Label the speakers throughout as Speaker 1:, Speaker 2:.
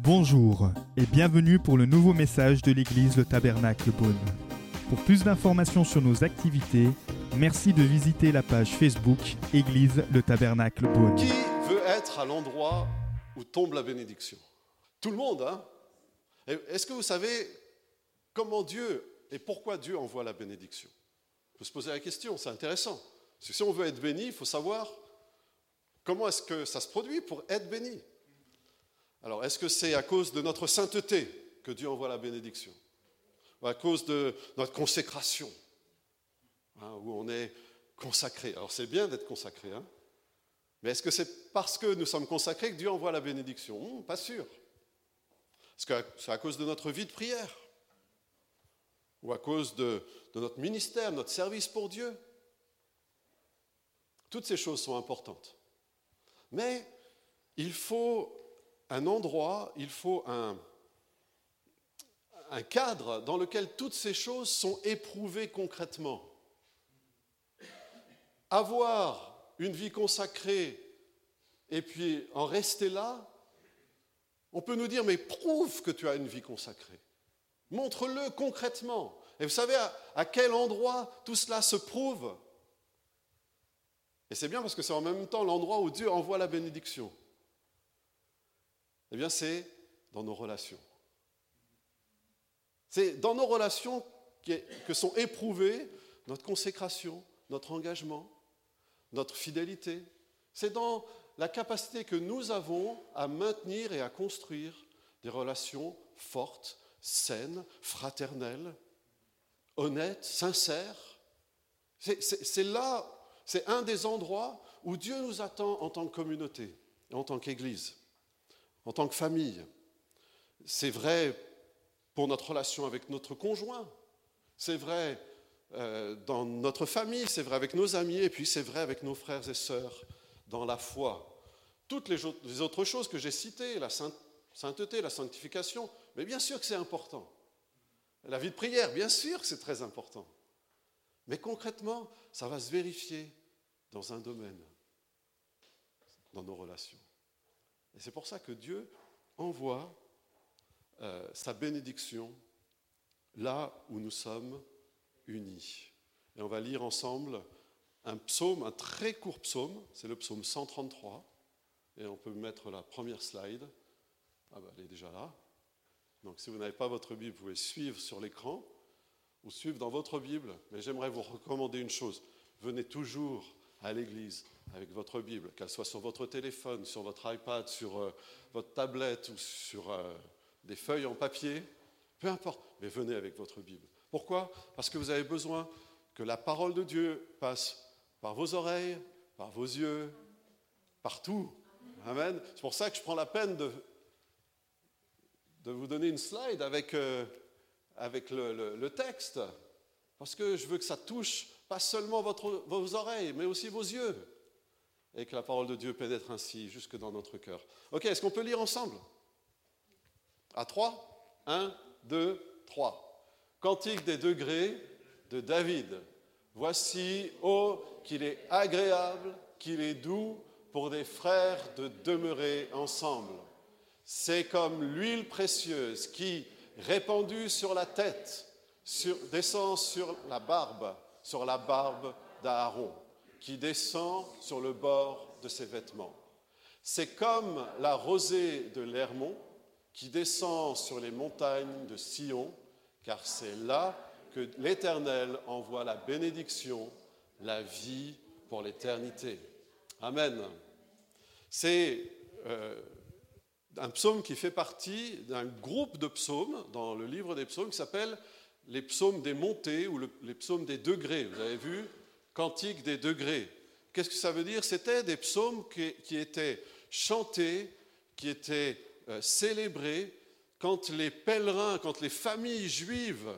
Speaker 1: Bonjour et bienvenue pour le nouveau message de l'église Le Tabernacle Beaune. Pour plus d'informations sur nos activités, merci de visiter la page Facebook Église Le Tabernacle Beaune.
Speaker 2: Qui veut être à l'endroit où tombe la bénédiction? Tout le monde, hein? Est-ce que vous savez comment Dieu et pourquoi Dieu envoie la bénédiction? On peut se poser la question, c'est intéressant. Parce que si on veut être béni, il faut savoir comment est-ce que ça se produit pour être béni. Alors, est-ce que c'est à cause de notre sainteté que Dieu envoie la bénédiction Ou à cause de notre consécration, hein, où on est consacré Alors, c'est bien d'être consacré, hein mais est-ce que c'est parce que nous sommes consacrés que Dieu envoie la bénédiction Hum, Pas sûr. Est-ce que c'est à cause de notre vie de prière Ou à cause de notre ministère, notre service pour Dieu? Toutes ces choses sont importantes. Mais il faut un endroit, il faut un, cadre dans lequel toutes ces choses sont éprouvées concrètement. Avoir une vie consacrée et puis en rester là, on peut nous dire, mais prouve que tu as une vie consacrée. Montre-le concrètement. Et vous savez à quel endroit tout cela se prouve? Et c'est bien parce que c'est en même temps l'endroit où Dieu envoie la bénédiction. Eh bien, c'est dans nos relations. C'est dans nos relations que sont éprouvées notre consécration, notre engagement, notre fidélité. C'est dans la capacité que nous avons à maintenir et à construire des relations fortes, saines, fraternelles, honnêtes, sincères. C'est là, c'est un des endroits où Dieu nous attend en tant que communauté, en tant qu'Église, en tant que famille. C'est vrai pour notre relation avec notre conjoint, c'est vrai euh, dans notre famille, c'est vrai avec nos amis, et puis c'est vrai avec nos frères et sœurs dans la foi. Toutes les, les autres choses que j'ai citées, la sainteté, la sanctification, mais bien sûr que c'est important. La vie de prière, bien sûr que c'est très important. Mais concrètement, ça va se vérifier dans un domaine, dans nos relations. Et c'est pour ça que Dieu envoie euh, sa bénédiction là où nous sommes unis. Et on va lire ensemble un psaume, un très court psaume, c'est le psaume 133. Et on peut mettre la première slide. Ah ben, elle est déjà là. Donc si vous n'avez pas votre Bible, vous pouvez suivre sur l'écran ou suivre dans votre Bible. Mais j'aimerais vous recommander une chose. Venez toujours à l'église avec votre Bible, qu'elle soit sur votre téléphone, sur votre iPad, sur euh, votre tablette ou sur euh, des feuilles en papier, peu importe, mais venez avec votre Bible. Pourquoi? Parce que vous avez besoin que la parole de Dieu passe par vos oreilles, par vos yeux, partout. Amen. C'est pour ça que je prends la peine de, vous donner une slide avec, euh, avec le, texte, parce que je veux que ça touche pas seulement votre, vos oreilles, mais aussi vos yeux, et que la parole de Dieu pénètre ainsi jusque dans notre cœur. Ok, est-ce qu'on peut lire ensemble? À trois Un, deux, trois. Cantique des degrés de David. Voici, ô qu'il est agréable, qu'il est doux pour des frères de demeurer ensemble. C'est comme l'huile précieuse qui, répandue sur la tête, descend sur la barbe, sur la barbe d'Aaron, qui descend sur le bord de ses vêtements. C'est comme la rosée de l'Hermon qui descend sur les montagnes de Sion, car c'est là que l'Éternel envoie la bénédiction, la vie pour l'éternité. Amen. C'est euh, un psaume qui fait partie d'un groupe de psaumes dans le livre des psaumes qui s'appelle les psaumes des montées ou le, les psaumes des degrés. Vous avez vu? Cantique des degrés. Qu'est-ce que ça veut dire? C'était des psaumes qui, qui, étaient chantés, qui étaient euh, célébrés quand les pèlerins, quand les familles juives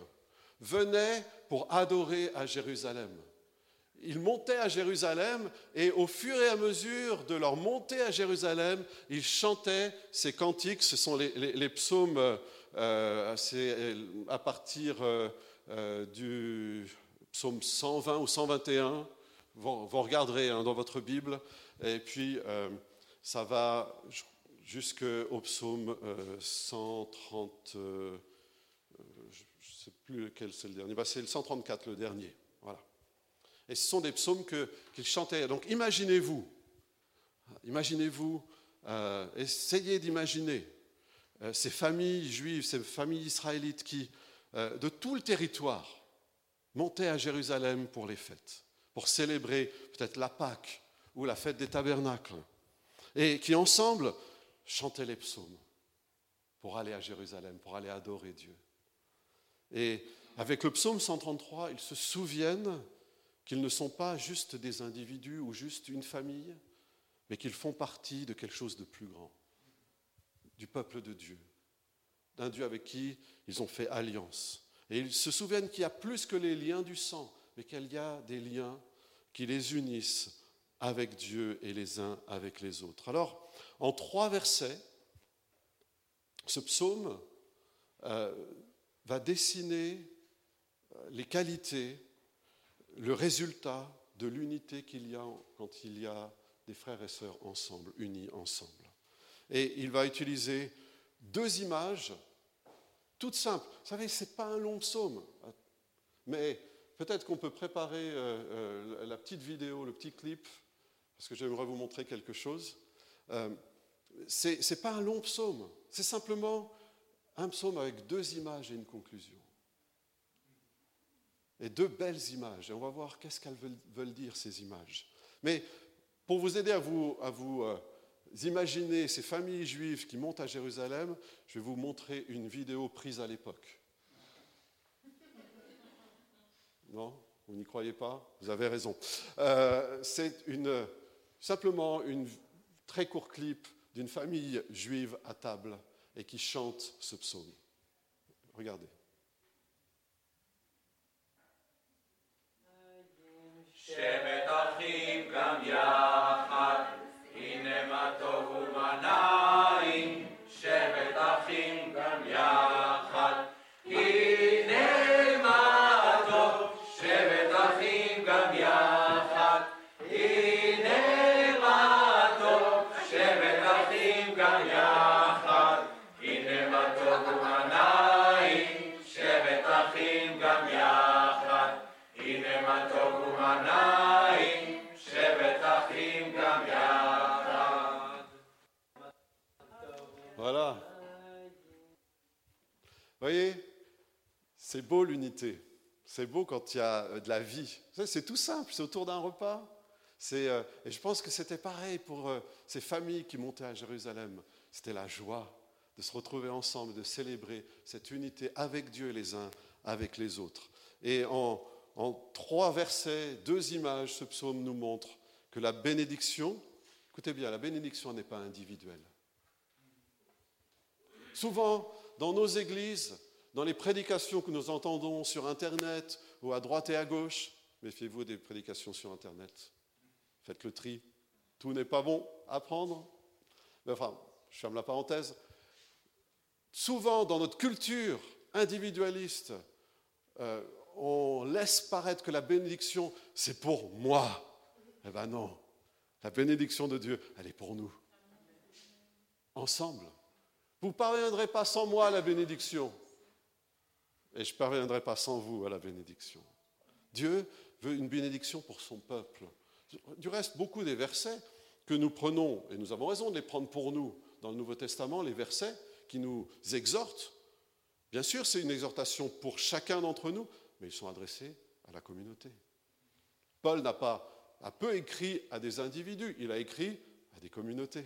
Speaker 2: venaient pour adorer à Jérusalem. Ils montaient à Jérusalem et au fur et à mesure de leur montée à Jérusalem, ils chantaient ces cantiques. Ce sont les, psaumes euh, c'est à partir euh, euh, du psaume 120 ou 121. Vous, regarderez hein, dans votre Bible. Et puis, euh, ça va jusqu'au psaume 130. Euh, je ne sais plus lequel c'est le dernier. Bah, c'est le 134, le dernier. Et ce sont des psaumes qu'il chantait. Donc imaginez-vous, imaginez-vous, essayez d'imaginer ces familles juives, ces familles israélites qui, de tout le territoire, montaient à Jérusalem pour les fêtes, pour célébrer peut-être la Pâque ou la fête des tabernacles, et qui ensemble chantaient les psaumes pour aller à Jérusalem, pour aller adorer Dieu. Et avec le psaume 133, ils se souviennent qu'ils ne sont pas juste des individus ou juste une famille, mais qu'ils font partie de quelque chose de plus grand, du peuple de Dieu, d'un Dieu avec qui ils ont fait alliance. Et ils se souviennent qu'il y a plus que les liens du sang, mais qu'il y a des liens qui les unissent avec Dieu et les uns avec les autres. Alors, en trois versets, ce psaume euh, va dessiner euh, les qualités, le résultat de l'unité qu'il y a quand il y a des frères et sœurs ensemble, unis ensemble. Et il va utiliser deux images toutes simples. Vous savez, ce n'est pas un long psaume, mais peut-être qu'on peut préparer euh, la petite vidéo, le petit clip parce que j'aimerais vous montrer quelque chose. Euh, ce n'est pas un long psaume, c'est simplement un psaume avec deux images et une conclusion. Et deux belles images. Et on va voir qu'est-ce qu'elles veulent, dire, ces images. Mais pour vous aider à vous, euh, imaginer ces familles juives qui montent à Jérusalem, je vais vous montrer une vidéo prise à l'époque. Non? Vous n'y croyez pas? Vous avez raison. Euh, c'est simplement un très court clip d'une famille juive à table et qui chante ce psaume. Regardez. Voyez, c'est beau l'unité. C'est beau quand il y a euh, de la vie. C'est tout simple, c'est autour d'un repas. Euh, et je pense que c'était pareil pour euh, ces familles qui montaient à Jérusalem. C'était la joie de se retrouver ensemble, de célébrer cette unité avec Dieu les uns avec les autres. Et en, en trois versets, deux images, ce psaume nous montre que la bénédiction, écoutez bien, la bénédiction n'est pas individuelle. Souvent, dans nos églises, dans les prédications que nous entendons sur Internet ou à droite et à gauche, méfiez-vous des prédications sur Internet. Faites le tri. Tout n'est pas bon à prendre. Enfin, je ferme la parenthèse. Souvent, dans notre culture individualiste, euh, on laisse paraître que la bénédiction, c'est pour moi. Eh bien non, la bénédiction de Dieu, elle est pour nous. Ensemble. Vous ne parviendrez pas sans moi à la bénédiction. Et je ne parviendrai pas sans vous à la bénédiction. Dieu veut une bénédiction pour son peuple. Du reste, beaucoup des versets que nous prenons, et nous avons raison de les prendre pour nous dans le Nouveau Testament, les versets qui nous exhortent, bien sûr, c'est une exhortation pour chacun d'entre nous, mais ils sont adressés à la communauté. Paul n'a pas, a peu écrit à des individus, il a écrit à des communautés.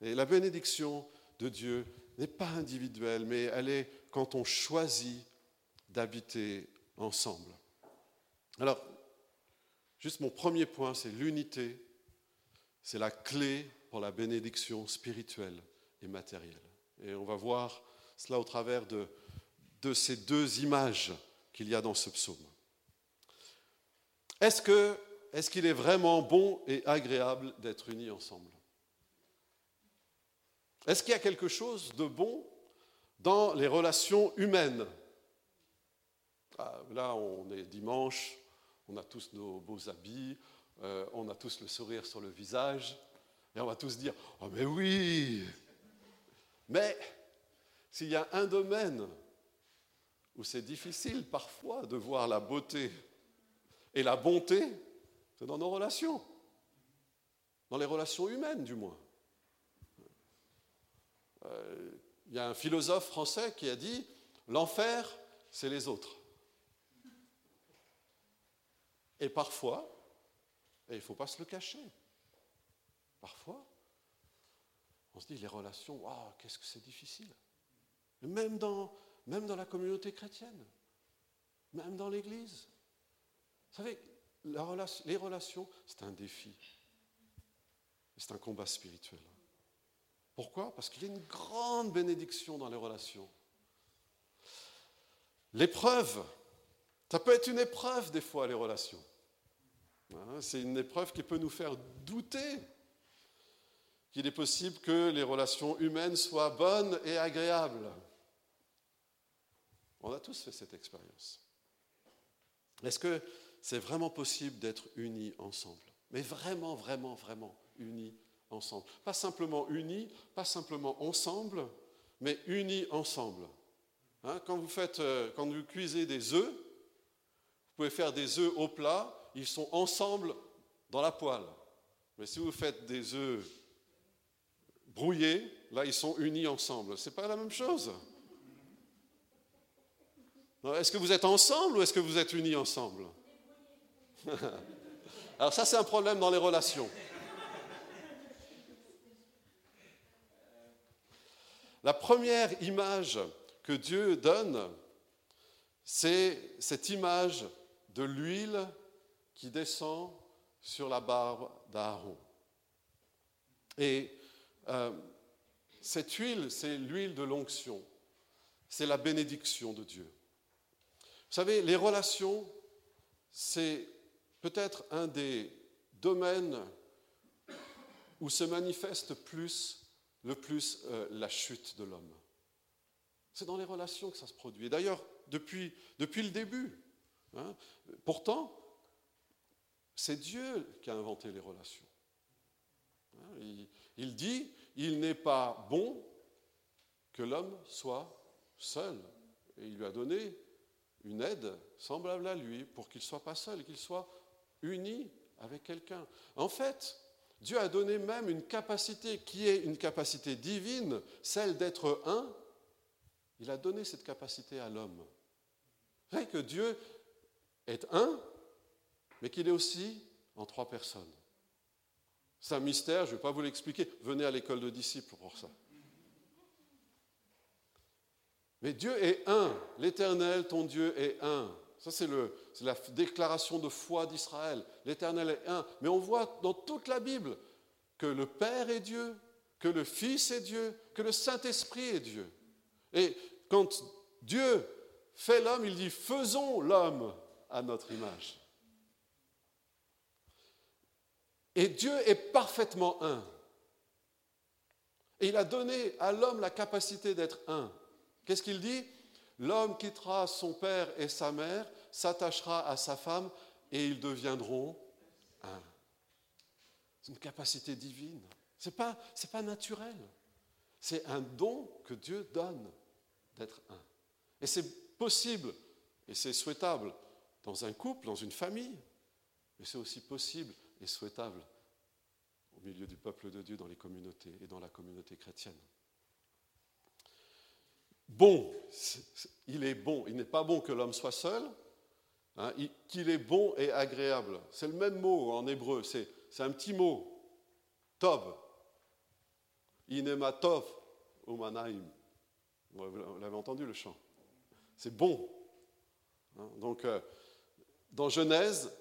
Speaker 2: Et la bénédiction de Dieu n'est pas individuelle, mais elle est quand on choisit d'habiter ensemble. Alors, juste mon premier point, c'est l'unité. C'est la clé pour la bénédiction spirituelle et matérielle. Et on va voir cela au travers de, ces deux images qu'il y a dans ce psaume. Est-ce est-ce qu'il est vraiment bon et agréable d'être unis ensemble? Est-ce qu'il y a quelque chose de bon dans les relations humaines Là, on est dimanche, on a tous nos beaux habits, euh, on a tous le sourire sur le visage. Et on va tous dire, oh mais oui Mais s'il y a un domaine où c'est difficile parfois de voir la beauté et la bonté, c'est dans nos relations, dans les relations humaines du moins. Euh, il y a un philosophe français qui a dit, l'enfer, c'est les autres. Et parfois, et il ne faut pas se le cacher, parfois, on se dit, les relations, waouh, qu'est-ce que c'est difficile. Même dans, même dans la communauté chrétienne, même dans l'Église. Vous savez, les relations, c'est un défi. C'est un combat spirituel. Pourquoi? Parce qu'il y a une grande bénédiction dans les relations. L'épreuve, ça peut être une épreuve des fois, les relations. Hein, c'est une épreuve qui peut nous faire douter qu'il est possible que les relations humaines soient bonnes et agréables. On a tous fait cette expérience. Est-ce que c'est vraiment possible d'être unis ensemble? Mais vraiment, vraiment, vraiment unis ensemble. Pas simplement unis, pas simplement ensemble, mais unis ensemble. Hein, quand, vous faites, euh, quand vous cuisez des œufs, pouvez faire des œufs au plat, ils sont ensemble dans la poêle. Mais si vous faites des œufs brouillés, là, ils sont unis ensemble. Ce n'est pas la même chose. Est-ce que vous êtes ensemble ou est-ce que vous êtes unis ensemble? Alors ça, c'est un problème dans les relations. La première image que Dieu donne, c'est cette image de l'huile qui descend sur la barbe d'Aaron. Et euh, cette huile, c'est l'huile de l'onction, c'est la bénédiction de Dieu. Vous savez, les relations, c'est peut-être un des domaines où se manifeste le plus euh, la chute de l'homme. C'est dans les relations que ça se produit. D'ailleurs, depuis le début. Hein, pourtant, c'est Dieu qui a inventé les relations. Hein, il, dit, il n'est pas bon que l'homme soit seul. Et il lui a donné une aide semblable à lui pour qu'il ne soit pas seul, qu'il soit uni avec quelqu'un. En fait, Dieu a donné même une capacité qui est une capacité divine, celle d'être un. Il a donné cette capacité à l'homme. Vous que Dieu est un, mais qu'il est aussi en trois personnes. C'est un mystère, je ne vais pas vous l'expliquer. Venez à l'école de disciples pour ça. Mais Dieu est un. L'Éternel, ton Dieu, est un. Ça, c'est la déclaration de foi d'Israël. L'Éternel est un. Mais on voit dans toute la Bible que le Père est Dieu, que le Fils est Dieu, que le Saint-Esprit est Dieu. Et quand Dieu fait l'homme, il dit faisons l'homme à notre image. Et Dieu est parfaitement un. Et il a donné à l'homme la capacité d'être un. Qu'est-ce qu'il dit? L'homme quittera son père et sa mère, s'attachera à sa femme, et ils deviendront un. C'est une capacité divine. Ce n'est pas, pas naturel. C'est un don que Dieu donne d'être un. Et c'est possible, et c'est souhaitable dans un couple, dans une famille, mais c'est aussi possible et souhaitable au milieu du peuple de Dieu dans les communautés et dans la communauté chrétienne bon, il est bon. Il n'est pas bon que l'homme soit seul, hein, qu'il est bon et agréable. C'est le même mot en hébreu, c'est un petit mot, tov. Inema tov umanaim. Vous l'avez entendu le chant. C'est bon. Hein, donc, euh, dans Genèse,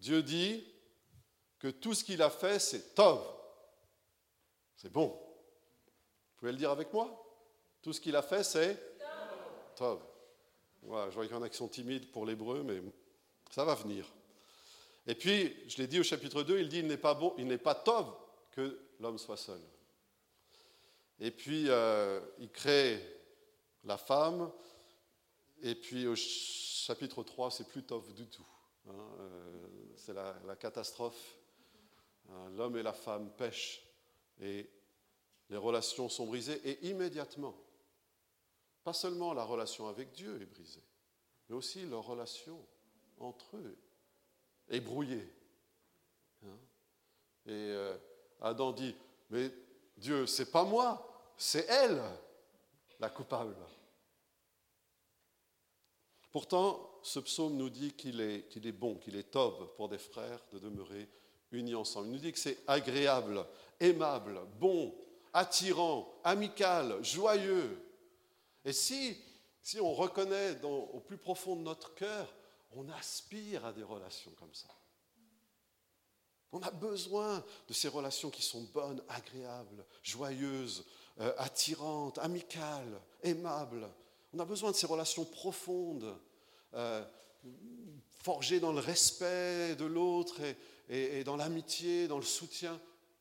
Speaker 2: Dieu dit que tout ce qu'il a fait, c'est tov. C'est bon. Vous pouvez le dire avec moi? Tout ce qu'il a fait, c'est Tov. Voilà, je vois qu'il y a qui sont timides pour l'hébreu, mais ça va venir. Et puis, je l'ai dit au chapitre 2, il dit il n'est pas bon, il n'est pas Tov que l'homme soit seul. Et puis, euh, il crée la femme, et puis au chapitre 3, c'est plus Tov du tout. Hein, euh, c'est la, catastrophe. Hein, l'homme et la femme pêchent et les relations sont brisées et immédiatement, pas seulement la relation avec Dieu est brisée, mais aussi leur relation entre eux est brouillée. Hein. Et euh, Adam dit, mais Dieu, c'est pas moi, c'est elle la coupable. Pourtant, ce psaume nous dit qu'il est, bon, qu'il est top pour des frères de demeurer unis ensemble. Il nous dit que c'est agréable, aimable, bon, attirant, amical, joyeux. Et si, si on reconnaît au plus profond de notre cœur, on aspire à des relations comme ça. On a besoin de ces relations qui sont bonnes, agréables, joyeuses, euh, attirantes, amicales, aimables. On a besoin de ces relations profondes, euh, forgées dans le respect de l'autre et, dans l'amitié, dans le soutien.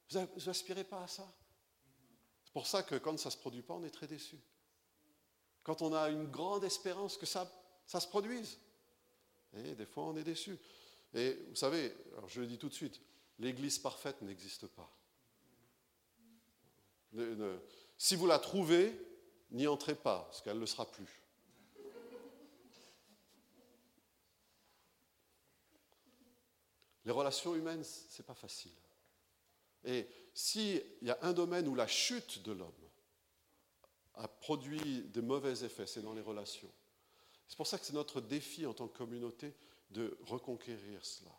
Speaker 2: Vous n'aspirez pas à ça? C'est pour ça que quand ça ne se produit pas, on est très déçu. Quand on a une grande espérance que ça, ça se produise, et des fois on est déçu. Et vous savez, je le dis tout de suite, l'Église parfaite n'existe pas. si vous la trouvez, n'y entrez pas, parce qu'elle ne le sera plus. Les relations humaines, ce n'est pas facile. Et s'il y a un domaine où la chute de l'homme a produit des mauvais effets, c'est dans les relations. C'est pour ça que c'est notre défi en tant que communauté de reconquérir cela.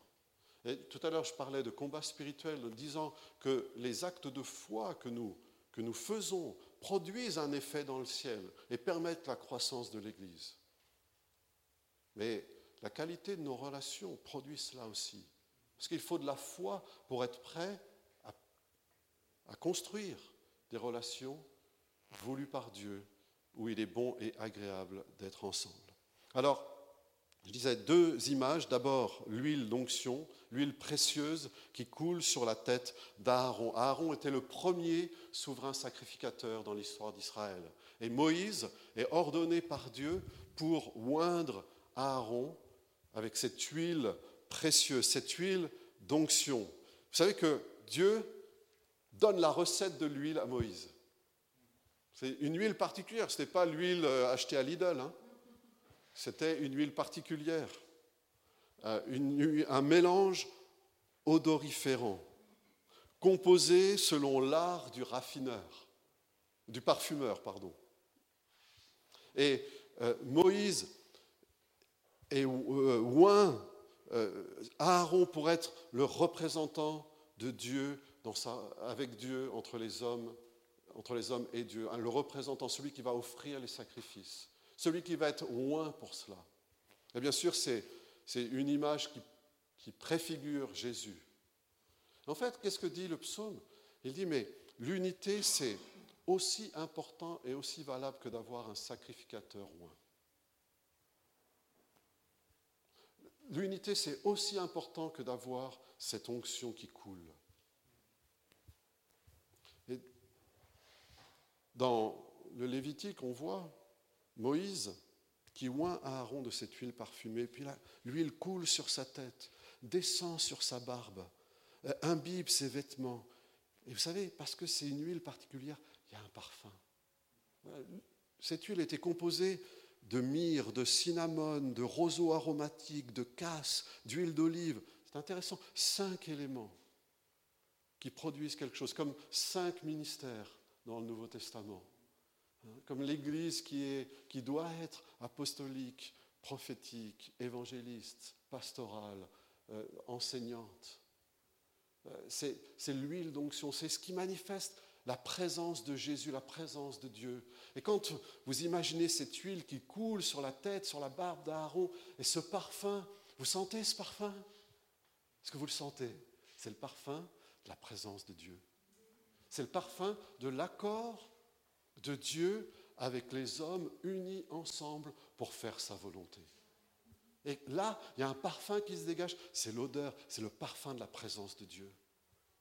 Speaker 2: Et tout à l'heure, je parlais de combat spirituel en disant que les actes de foi que nous, que nous faisons produisent un effet dans le ciel et permettent la croissance de l'Église. Mais la qualité de nos relations produit cela aussi. Parce qu'il faut de la foi pour être prêt à, à construire des relations voulues par Dieu où il est bon et agréable d'être ensemble. Alors, je disais deux images. D'abord, l'huile d'onction, l'huile précieuse qui coule sur la tête d'Aaron. Aaron était le premier souverain sacrificateur dans l'histoire d'Israël. Et Moïse est ordonné par Dieu pour oindre Aaron avec cette huile précieuse, cette huile d'onction. Vous savez que Dieu donne la recette de l'huile à Moïse. C'est une huile particulière, ce n'est pas l'huile euh, achetée à Lidl. Hein. C'était une huile particulière, euh, un mélange odoriférant, composé selon l'art du raffineur, du parfumeur, pardon. Et euh, Moïse est euh, Aaron pour être le représentant de Dieu avec Dieu entre les hommes, entre les hommes et Dieu, le représentant, celui qui va offrir les sacrifices celui qui va être loin pour cela. Et bien sûr, c'est une image qui, qui préfigure Jésus. En fait, qu'est-ce que dit le psaume? Il dit, mais l'unité, c'est aussi important et aussi valable que d'avoir un sacrificateur loin. L'unité, c'est aussi important que d'avoir cette onction qui coule. Et dans le Lévitique, on voit Moïse qui oint Aaron de cette huile parfumée, puis l'huile coule sur sa tête, descend sur sa barbe, euh, imbibe ses vêtements. Et vous savez, parce que c'est une huile particulière, il y a un parfum. Cette huile était composée de myrrhe, de cinnamone, de roseaux aromatiques, de casse, d'huile d'olive. C'est intéressant. Cinq éléments qui produisent quelque chose, comme cinq ministères dans le Nouveau Testament. Hein, comme l'Église qui, qui doit être apostolique, prophétique, évangéliste, pastorale, euh, enseignante. Euh, c'est l'huile d'onction, c'est ce qui manifeste la présence de Jésus, la présence de Dieu. Et quand vous imaginez cette huile qui coule sur la tête, sur la barbe d'Aaron, et ce parfum, vous sentez ce parfum? Est-ce que vous le sentez? C'est le parfum de la présence de Dieu. C'est le parfum de l'accord de Dieu avec les hommes unis ensemble pour faire sa volonté. Et là, il y a un parfum qui se dégage, c'est l'odeur, c'est le parfum de la présence de Dieu,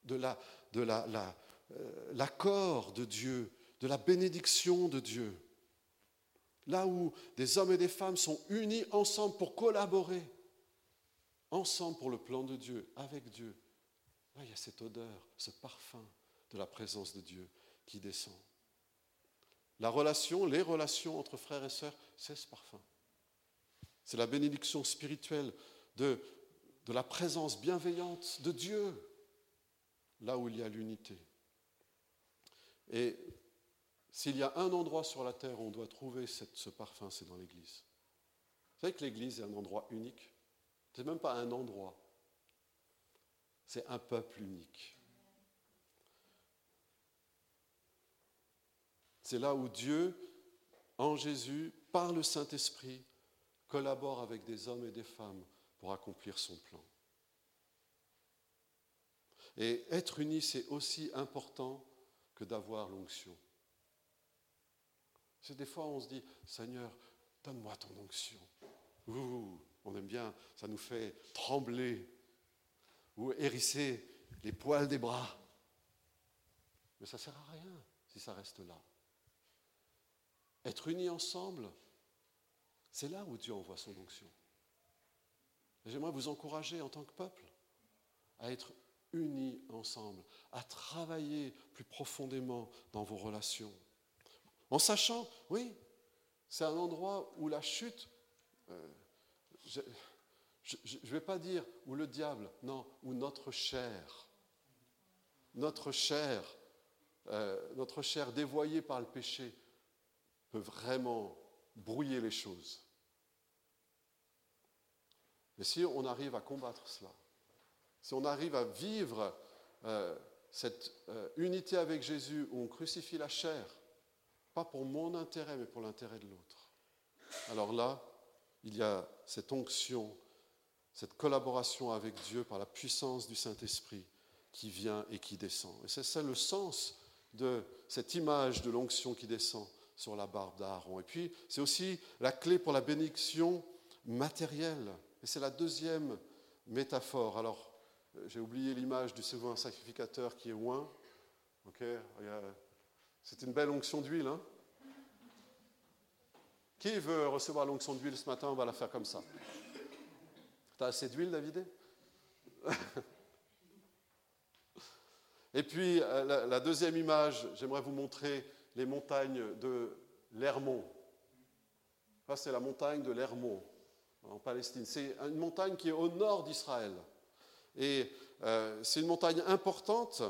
Speaker 2: de la, de la, la, euh, de Dieu, de la bénédiction de Dieu. Là où des hommes et des femmes sont unis ensemble pour collaborer, ensemble pour le plan de Dieu, avec Dieu. Là, il y a cette odeur, ce parfum de la présence de Dieu qui descend. La relation, les relations entre frères et sœurs, c'est ce parfum. C'est la bénédiction spirituelle de, de la présence bienveillante de Dieu, là où il y a l'unité. Et s'il y a un endroit sur la terre où on doit trouver ce parfum, c'est dans l'Église. Vous savez que l'Église est un endroit unique Ce n'est même pas un endroit, c'est un peuple unique. C'est là où Dieu, en Jésus, par le Saint-Esprit, collabore avec des hommes et des femmes pour accomplir son plan. Et être unis, c'est aussi important que d'avoir l'onction. C'est des fois on se dit, Seigneur, donne-moi ton onction. Ouh, on aime bien, ça nous fait trembler ou hérisser les poils des bras. Mais ça ne sert à rien si ça reste là. Être unis ensemble, c'est là où Dieu envoie son onction. J'aimerais vous encourager en tant que peuple à être unis ensemble, à travailler plus profondément dans vos relations. En sachant, oui, c'est un endroit où la chute, euh, je ne vais pas dire où le diable, non, où notre chair, notre chair, euh, notre chair dévoyée par le péché peut vraiment brouiller les choses. Mais si on arrive à combattre cela, si on arrive à vivre euh, cette euh, unité avec Jésus où on crucifie la chair, pas pour mon intérêt, mais pour l'intérêt de l'autre, alors là, il y a cette onction, cette collaboration avec Dieu par la puissance du Saint-Esprit qui vient et qui descend. Et c'est ça le sens de cette image de l'onction qui descend sur la barbe d'Aaron. Et puis, c'est aussi la clé pour la bénédiction matérielle. Et c'est la deuxième métaphore. Alors, j'ai oublié l'image du second sacrificateur qui est loin. c'est une belle onction d'huile. Hein qui veut recevoir l'onction d'huile ce matin? On va la faire comme ça. Tu as assez d'huile, David? Et puis, euh, la, deuxième image, j'aimerais vous montrer les montagnes de l'Hermon. C'est la montagne de l'Hermon, en Palestine. C'est une montagne qui est au nord d'Israël. Et euh, c'est une montagne importante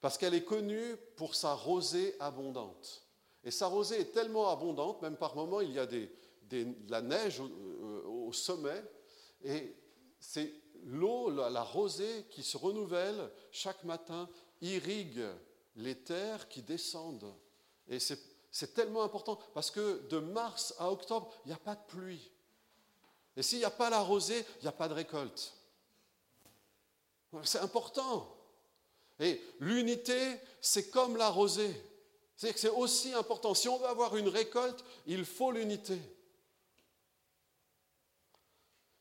Speaker 2: parce qu'elle est connue pour sa rosée abondante. Et sa rosée est tellement abondante, même par moments, il y a de la neige au, sommet, et c'est l'eau, la, rosée qui se renouvelle chaque matin, irrigue les terres qui descendent. Et c'est tellement important parce que de mars à octobre, il n'y a pas de pluie. Et s'il n'y a pas la rosée, il n'y a pas de récolte. C'est important. Et l'unité, c'est comme la rosée. C'est que c'est aussi important. Si on veut avoir une récolte, il faut l'unité.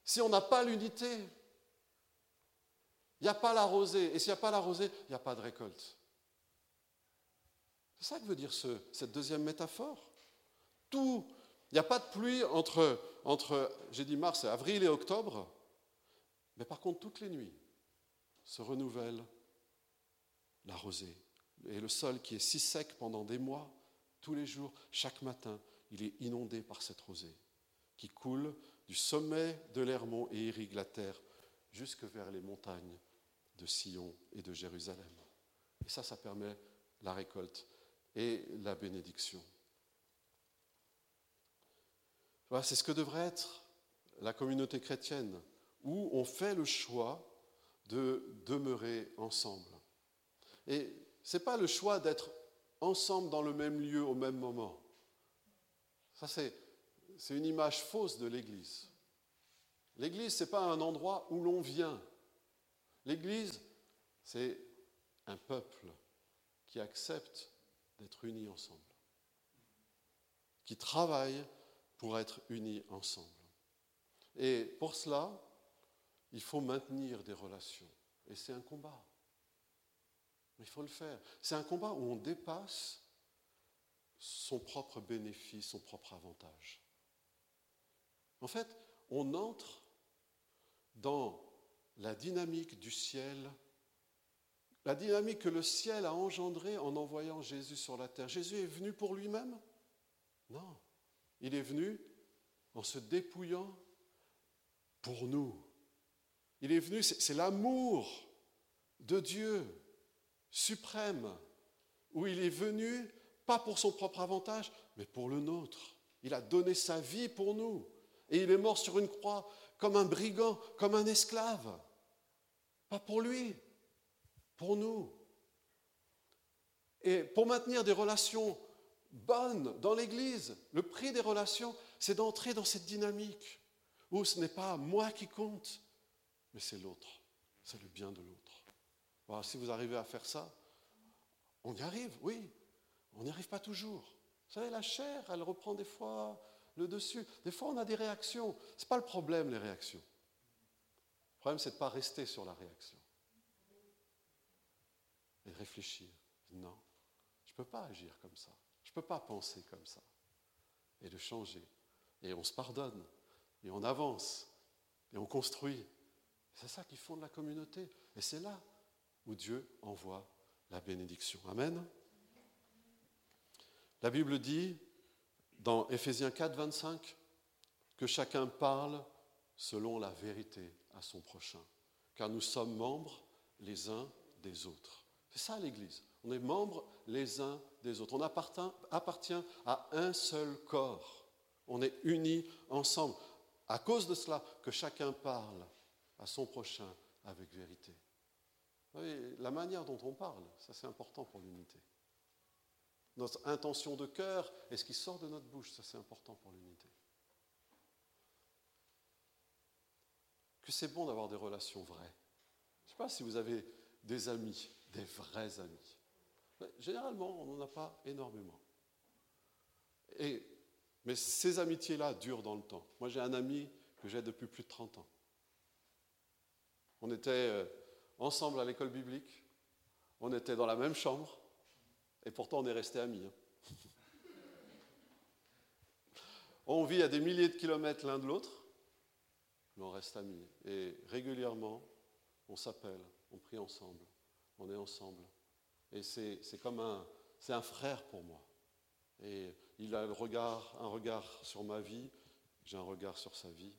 Speaker 2: Si on n'a pas l'unité, il n'y a pas la rosée. Et s'il n'y a pas la rosée, il n'y a pas de récolte. C'est ça que veut dire cette deuxième métaphore. Tout, il n'y a pas de pluie entre, entre j'ai dit mars, avril et octobre, mais par contre, toutes les nuits, se renouvelle la rosée. Et le sol qui est si sec pendant des mois, tous les jours, chaque matin, il est inondé par cette rosée qui coule du sommet de l'Hermon et irrigue la terre jusque vers les montagnes de Sion et de Jérusalem. Et ça, ça permet la récolte et la bénédiction. Voilà, c'est ce que devrait être la communauté chrétienne, où on fait le choix de demeurer ensemble. Et ce n'est pas le choix d'être ensemble dans le même lieu au même moment. Ça, c'est, une image fausse de l'Église. L'Église, ce n'est pas un endroit où l'on vient. L'Église, c'est un peuple qui accepte d'être unis ensemble, qui travaille pour être unis ensemble. Et pour cela, il faut maintenir des relations. Et c'est un combat. Il faut le faire. C'est un combat où on dépasse son propre bénéfice, son propre avantage. En fait, on entre dans la dynamique du ciel la dynamique que le ciel a engendrée en envoyant Jésus sur la terre. Jésus est venu pour lui-même? Non. Il est venu en se dépouillant pour nous. Il est venu, c'est l'amour de Dieu suprême, où il est venu pas pour son propre avantage, mais pour le nôtre. Il a donné sa vie pour nous. Et il est mort sur une croix comme un brigand, comme un esclave. Pas pour lui, pour nous. Et pour maintenir des relations bonnes dans l'Église, le prix des relations, c'est d'entrer dans cette dynamique où ce n'est pas moi qui compte, mais c'est l'autre, c'est le bien de l'autre. si vous arrivez à faire ça, on y arrive, oui, on n'y arrive pas toujours. Vous savez, la chair, elle reprend des fois le dessus. Des fois, on a des réactions. Ce n'est pas le problème, les réactions. Le problème, c'est de ne pas rester sur la réaction. Et réfléchir. Non, je ne peux pas agir comme ça. Je ne peux pas penser comme ça. Et de changer. Et on se pardonne. Et on avance. Et on construit. C'est ça qui fonde la communauté. Et c'est là où Dieu envoie la bénédiction. Amen. La Bible dit dans Éphésiens 4, 25 que chacun parle selon la vérité à son prochain, car nous sommes membres les uns des autres. C'est ça l'Église. On est membres les uns des autres. On appartient, à un seul corps. On est unis ensemble. À cause de cela, que chacun parle à son prochain avec vérité. la manière dont on parle, ça c'est important pour l'unité notre intention de cœur et ce qui sort de notre bouche, ça c'est important pour l'unité. Que c'est bon d'avoir des relations vraies. Je ne sais pas si vous avez des amis, des vrais amis. généralement, on n'en a pas énormément. Et, mais ces amitiés-là durent dans le temps. Moi, j'ai un ami que j'ai depuis plus de 30 ans. On était euh, ensemble à l'école biblique, on était dans la même chambre, et pourtant, on est resté amis. Hein. on vit à des milliers de kilomètres l'un de l'autre, mais on reste amis. Et régulièrement, on s'appelle, on prie ensemble, on est ensemble. Et c'est comme un, un frère pour moi. Et il a regard, un regard sur ma vie, j'ai un regard sur sa vie.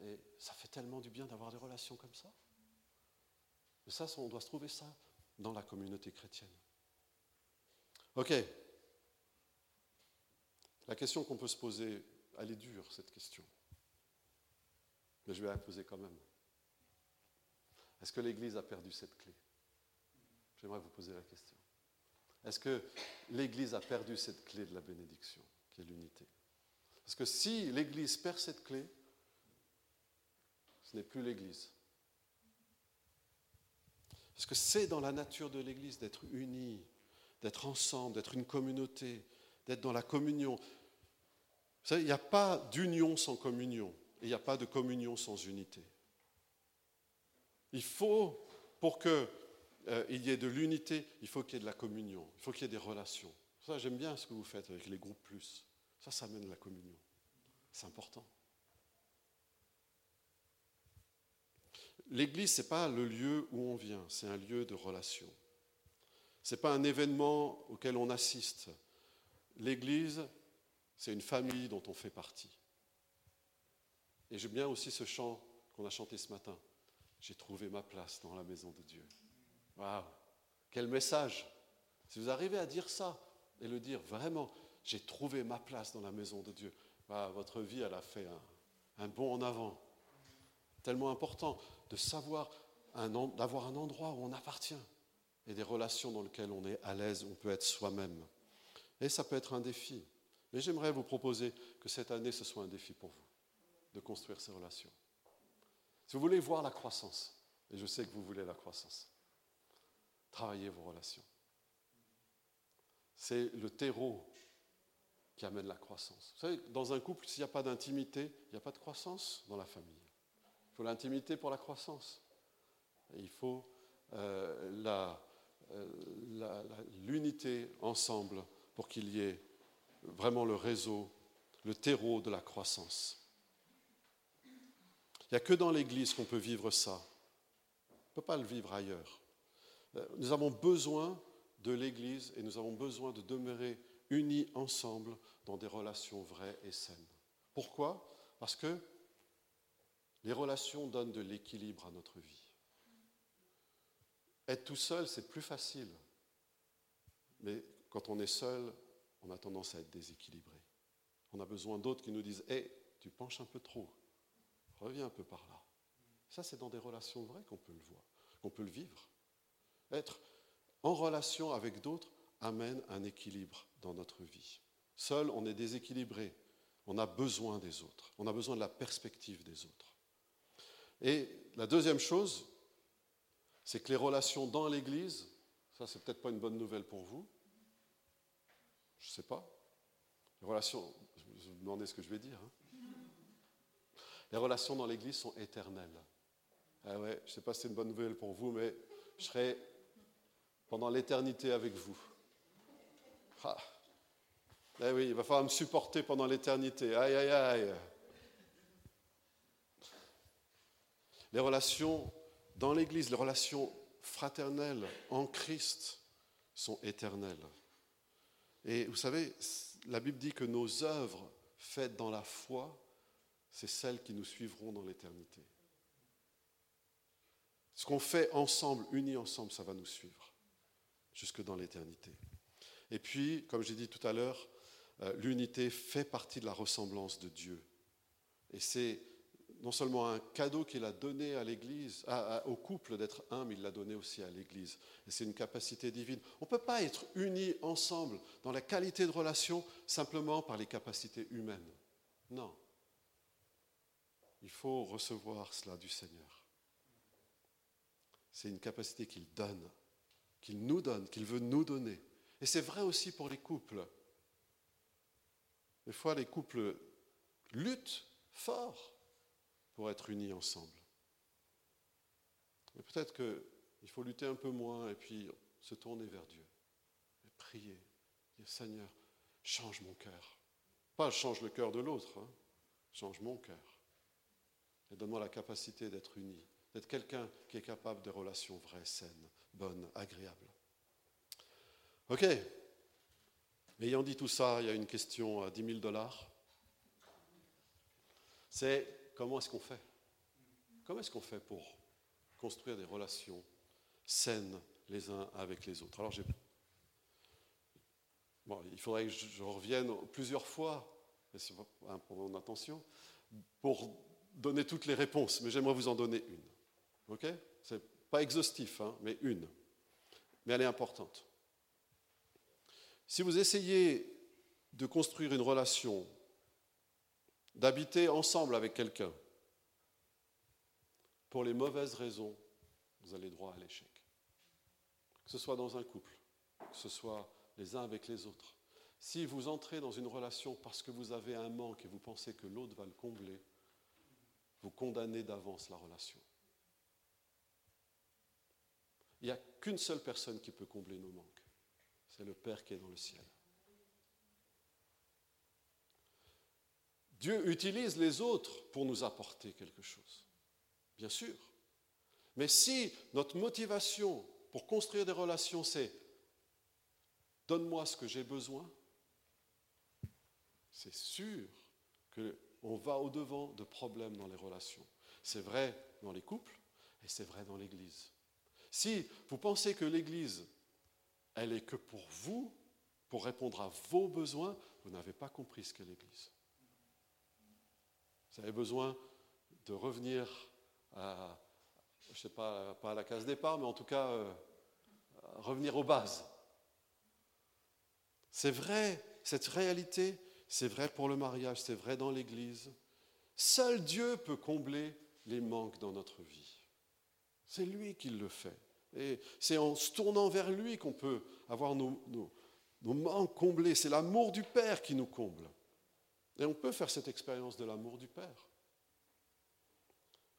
Speaker 2: Et ça fait tellement du bien d'avoir des relations comme ça. Mais ça, on doit se trouver ça dans la communauté chrétienne. Ok. La question qu'on peut se poser, elle est dure, cette question. Mais je vais la poser quand même. Est-ce que l'Église a perdu cette clé? J'aimerais vous poser la question. Est-ce que l'Église a perdu cette clé de la bénédiction, qui est l'unité? Parce que si l'Église perd cette clé, ce n'est plus l'Église. Parce que c'est dans la nature de l'Église d'être unie, d'être ensemble, d'être une communauté, d'être dans la communion. Vous savez, il n'y a pas d'union sans communion et il n'y a pas de communion sans unité. Il faut, pour qu'il euh, y ait de l'unité, il faut qu'il y ait de la communion, il faut qu'il y ait des relations. Ça, j'aime bien ce que vous faites avec les groupes plus. Ça, ça amène la communion. C'est important. L'Église, ce n'est pas le lieu où on vient, c'est un lieu de relation. Ce n'est pas un événement auquel on assiste. L'Église, c'est une famille dont on fait partie. Et j'aime bien aussi ce chant qu'on a chanté ce matin. J'ai trouvé ma place dans la maison de Dieu. Waouh Quel message Si vous arrivez à dire ça et le dire vraiment, j'ai trouvé ma place dans la maison de Dieu, votre vie, elle a fait un, un bond en avant. Tellement important de savoir, d'avoir un endroit où on appartient et des relations dans lesquelles on est à l'aise, on peut être soi-même. Et ça peut être un défi. Mais j'aimerais vous proposer que cette année, ce soit un défi pour vous, de construire ces relations. Si vous voulez voir la croissance, et je sais que vous voulez la croissance, travaillez vos relations. C'est le terreau qui amène la croissance. Vous savez, dans un couple, s'il n'y a pas d'intimité, il n'y a pas de croissance dans la famille. Faut l'intimité pour la croissance. Il faut euh, euh, l'unité ensemble pour qu'il y ait vraiment le réseau, le terreau de la croissance. Il n'y a que dans l'Église qu'on peut vivre ça. On ne peut pas le vivre ailleurs. Euh, Nous avons besoin de l'Église et nous avons besoin de demeurer unis ensemble dans des relations vraies et saines. Pourquoi? Parce que les relations donnent de l'équilibre à notre vie. Être tout seul, c'est plus facile. Mais quand on est seul, on a tendance à être déséquilibré. On a besoin d'autres qui nous disent Hé, tu penches un peu trop. Reviens un peu par là. Ça, c'est dans des relations vraies qu'on peut le voir, qu'on peut le vivre. Être en relation avec d'autres amène un équilibre dans notre vie. Seul, on est déséquilibré. On a besoin des autres. On a besoin de la perspective des autres. Et la deuxième chose, c'est que les relations dans l'Église, ça c'est peut-être pas une bonne nouvelle pour vous, je ne sais pas. Les relations, je me demandais ce que je vais dire. hein. Les relations dans l'Église sont éternelles. Ah ouais, je ne sais pas si c'est une bonne nouvelle pour vous, mais je serai pendant l'éternité avec vous. Ah. Eh oui, il va falloir me supporter pendant l'éternité. Aïe, aïe, aïe. Les relations dans l'Église, les relations fraternelles en Christ sont éternelles. Et vous savez, la Bible dit que nos œuvres faites dans la foi, c'est celles qui nous suivront dans l'éternité. Ce qu'on fait ensemble, unis ensemble, ça va nous suivre jusque dans l'éternité. Et puis, comme j'ai dit tout à l'heure, euh, l'unité fait partie de la ressemblance de Dieu. Et c'est non seulement un cadeau qu'il a donné à l'Église, au couple d'être un, mais il l'a donné aussi à l'Église. Et c'est une capacité divine. On ne peut pas être unis ensemble dans la qualité de relation simplement par les capacités humaines. Non. Il faut recevoir cela du Seigneur. C'est une capacité qu'il donne, qu'il nous donne, qu'il veut nous donner. Et c'est vrai aussi pour les couples. Des fois, les couples luttent fort pour être unis ensemble. Mais peut-être qu'il faut lutter un peu moins et puis se tourner vers Dieu. Et prier. Dire Seigneur, change mon cœur. Pas change le cœur de l'autre, hein. change mon cœur. Et donne-moi la capacité d'être uni, d'être quelqu'un qui est capable de relations vraies, saines, bonnes, agréables. Ok. Ayant dit tout ça, il y a une question à 10 000 dollars. C'est comment est-ce qu'on fait? Comment est-ce qu'on fait pour construire des relations saines les uns avec les autres? Alors, j'ai- bon, il faudrait que je revienne plusieurs fois, pour attention, pour donner toutes les réponses, mais j'aimerais vous en donner une. Ok? C'est pas exhaustif, hein, mais une. Mais elle est importante. Si vous essayez de construire une relation, d'habiter ensemble avec quelqu'un, pour les mauvaises raisons, vous allez droit à l'échec. Que ce soit dans un couple, que ce soit les uns avec les autres. Si vous entrez dans une relation parce que vous avez un manque et vous pensez que l'autre va le combler, vous condamnez d'avance la relation. Il n'y a qu'une seule personne qui peut combler nos manques. C'est le Père qui est dans le ciel. Dieu utilise les autres pour nous apporter quelque chose, bien sûr. Mais si notre motivation pour construire des relations, c'est donne-moi ce que j'ai besoin, c'est sûr qu'on va au-devant de problèmes dans les relations. C'est vrai dans les couples et c'est vrai dans l'Église. Si vous pensez que l'Église, elle est que pour vous, pour répondre à vos besoins, vous n'avez pas compris ce qu'est l'Église. Vous avez besoin de revenir à, je sais pas, pas à la case départ, mais en tout cas, euh, revenir aux bases. C'est vrai, cette réalité, c'est vrai pour le mariage, c'est vrai dans l'Église. Seul Dieu peut combler les manques dans notre vie. C'est lui qui le fait. Et c'est en se tournant vers lui qu'on peut avoir nos manques comblés. C'est l'amour du Père qui nous comble. Et on peut faire cette expérience de l'amour du Père.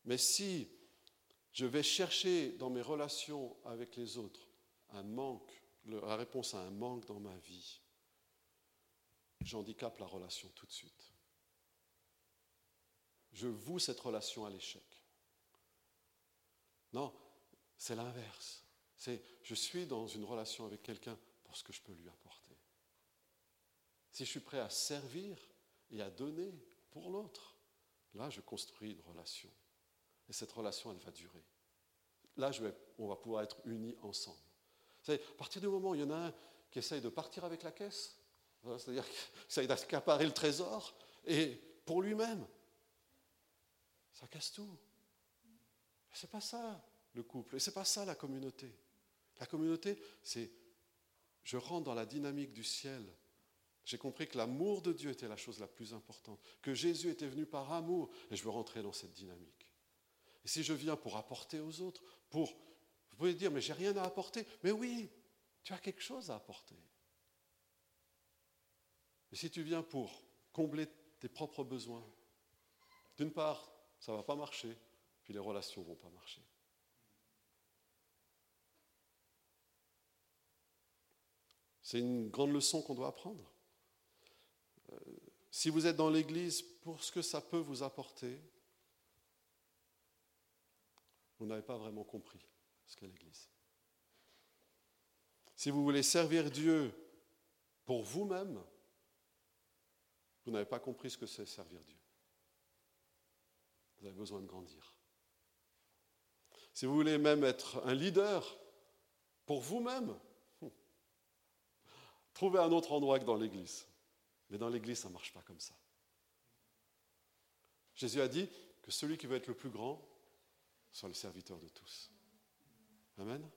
Speaker 2: Mais si je vais chercher dans mes relations avec les autres un manque, la réponse à un manque dans ma vie, j'handicape la relation tout de suite. Je voue cette relation à l'échec. Non, c'est l'inverse. C'est je suis dans une relation avec quelqu'un pour ce que je peux lui apporter. Si je suis prêt à servir et à donner pour l'autre, là, je construis une relation. Et cette relation, elle va durer. Là, on va pouvoir être unis ensemble. à partir du moment où il y en a un qui essaye de partir avec la caisse, hein, c'est-à-dire qui essaye d'accaparer le trésor, et pour lui-même, ça casse tout. C'est pas ça le couple, et c'est pas ça la communauté. La communauté, c'est je rentre dans la dynamique du ciel. J'ai compris que l'amour de Dieu était la chose la plus importante, que Jésus était venu par amour, et je veux rentrer dans cette dynamique. Et si je viens pour apporter aux autres, pour... Vous pouvez dire, mais j'ai rien à apporter. Mais oui, tu as quelque chose à apporter. Et si tu viens pour combler tes propres besoins, d'une part, ça ne va pas marcher, puis les relations ne vont pas marcher. C'est une grande leçon qu'on doit apprendre. Si vous êtes dans l'Église pour ce que ça peut vous apporter, vous n'avez pas vraiment compris ce qu'est l'Église. Si vous voulez servir Dieu pour vous-même, vous n'avez pas compris ce que c'est servir Dieu. Vous avez besoin de grandir. Si vous voulez même être un leader pour vous-même, trouvez un autre endroit que dans l'Église. Mais dans l'Église, ça ne marche pas comme ça. Jésus a dit que celui qui veut être le plus grand soit le serviteur de tous. Amen.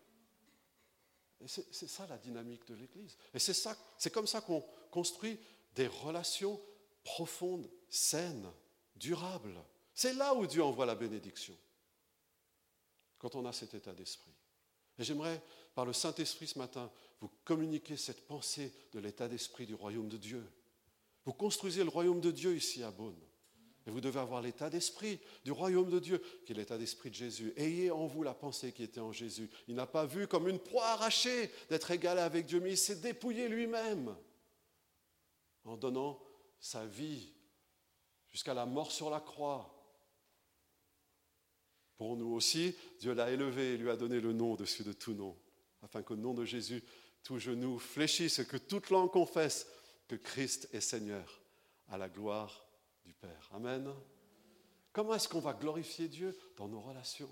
Speaker 2: c'est ça la dynamique de l'Église. Et c'est ça, c'est comme ça qu'on construit des relations profondes, saines, durables. C'est là où Dieu envoie la bénédiction. Quand on a cet état d'esprit. Et j'aimerais, par le Saint-Esprit ce matin, vous communiquer cette pensée de l'état d'esprit du royaume de Dieu. Vous construisez le royaume de Dieu ici à Beaune. Et vous devez avoir l'état d'esprit du royaume de Dieu, qui est l'état d'esprit de Jésus. Ayez en vous la pensée qui était en Jésus. Il n'a pas vu comme une proie arrachée d'être égalé avec Dieu, mais il s'est dépouillé lui-même en donnant sa vie jusqu'à la mort sur la croix. Pour nous aussi, Dieu l'a élevé et lui a donné le nom au-dessus de tout nom, afin qu'au nom de Jésus, tout genou fléchisse et que toute langue confesse que Christ est Seigneur, à la gloire du Père. Amen. Comment est-ce qu'on va glorifier Dieu Dans nos relations?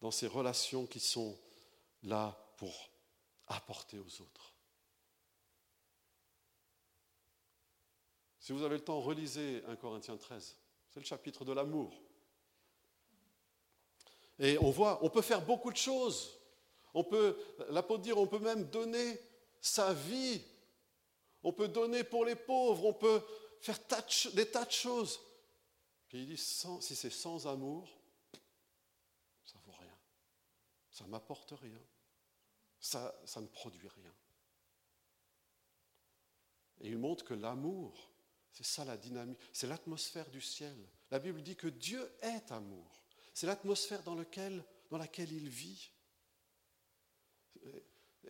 Speaker 2: Dans ces relations qui sont là pour apporter aux autres. Si vous avez le temps, relisez 1 Corinthiens 13. C'est le chapitre de l'amour. Et on voit, on peut faire beaucoup de choses. On peut, l'apôtre dire, on peut même donner sa vie. On peut donner pour les pauvres. On peut faire des tas de choses. Puis il dit, si c'est sans amour, ça vaut rien. Ça m'apporte rien. Ça, ça ne produit rien. Et il montre que l'amour, c'est ça la dynamique, c'est l'atmosphère du ciel. La Bible dit que Dieu est amour. C'est l'atmosphère dans, dans laquelle il vit.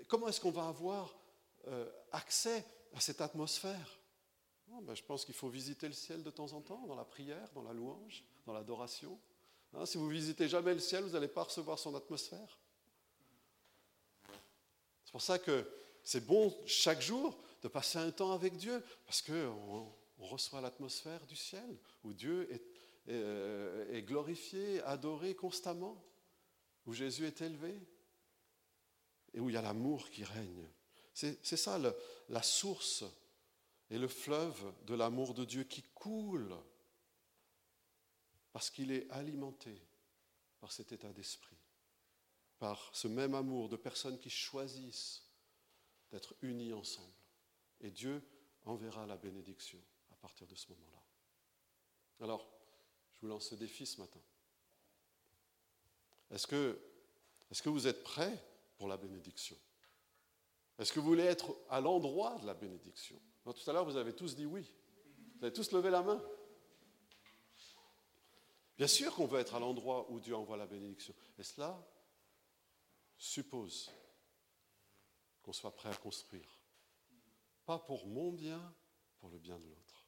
Speaker 2: Comment est-ce qu'on va avoir euh, accès à cette atmosphère ben, Je pense qu'il faut visiter le ciel de temps en temps, dans la prière, dans la louange, dans l'adoration. Hein, si vous visitez jamais le ciel, vous n'allez pas recevoir son atmosphère. C'est pour ça que c'est bon chaque jour de passer un temps avec Dieu, parce qu'on on reçoit l'atmosphère du ciel, où Dieu est, est glorifié, adoré constamment, où Jésus est élevé et où il y a l'amour qui règne. C'est ça la source et le fleuve de l'amour de Dieu qui coule parce qu'il est alimenté par cet état d'esprit, par ce même amour de personnes qui choisissent d'être unies ensemble. Et Dieu enverra la bénédiction à partir de ce moment-là. Alors, je vous lance ce défi ce matin. Est-ce que, est que vous êtes prêts pour la bénédiction? Est-ce que vous voulez être à l'endroit de la bénédiction? Tout à l'heure, vous avez tous dit oui. Vous avez tous levé la main. Bien sûr qu'on veut être à l'endroit où Dieu envoie la bénédiction. Et cela suppose qu'on soit prêt à construire. Pas pour mon bien, pour le bien de l'autre.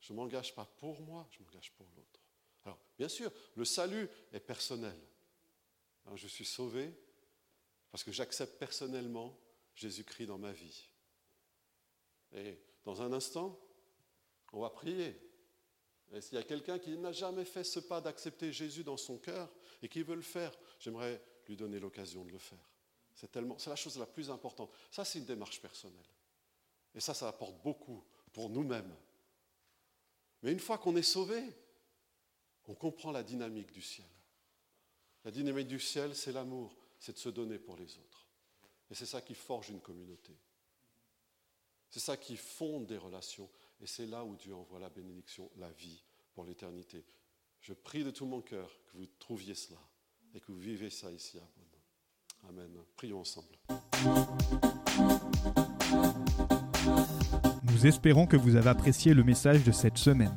Speaker 2: Je ne m'engage pas pour moi, je m'engage pour l'autre. Alors, bien sûr, le salut est personnel. Je suis sauvé parce que j'accepte personnellement Jésus-Christ dans ma vie. Et dans un instant, on va prier. Et s'il y a quelqu'un qui n'a jamais fait ce pas d'accepter Jésus dans son cœur et qui veut le faire, j'aimerais lui donner l'occasion de le faire. C'est tellement, c'est la chose la plus importante. Ça, c'est une démarche personnelle. Et ça, ça apporte beaucoup pour nous-mêmes. Mais une fois qu'on est sauvé, on comprend la dynamique du ciel. La dynamique du ciel, c'est l'amour, c'est de se donner pour les autres. Et c'est ça qui forge une communauté. C'est ça qui fonde des relations. Et c'est là où Dieu envoie la bénédiction, la vie pour l'éternité. Je prie de tout mon cœur que vous trouviez cela et que vous vivez ça ici à Bonne. Amen. Prions ensemble.
Speaker 1: Nous espérons que vous avez apprécié le message de cette semaine.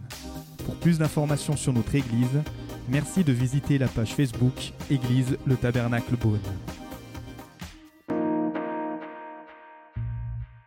Speaker 1: Pour plus d'informations sur notre Église, merci de visiter la page Facebook Église le Tabernacle Beaune.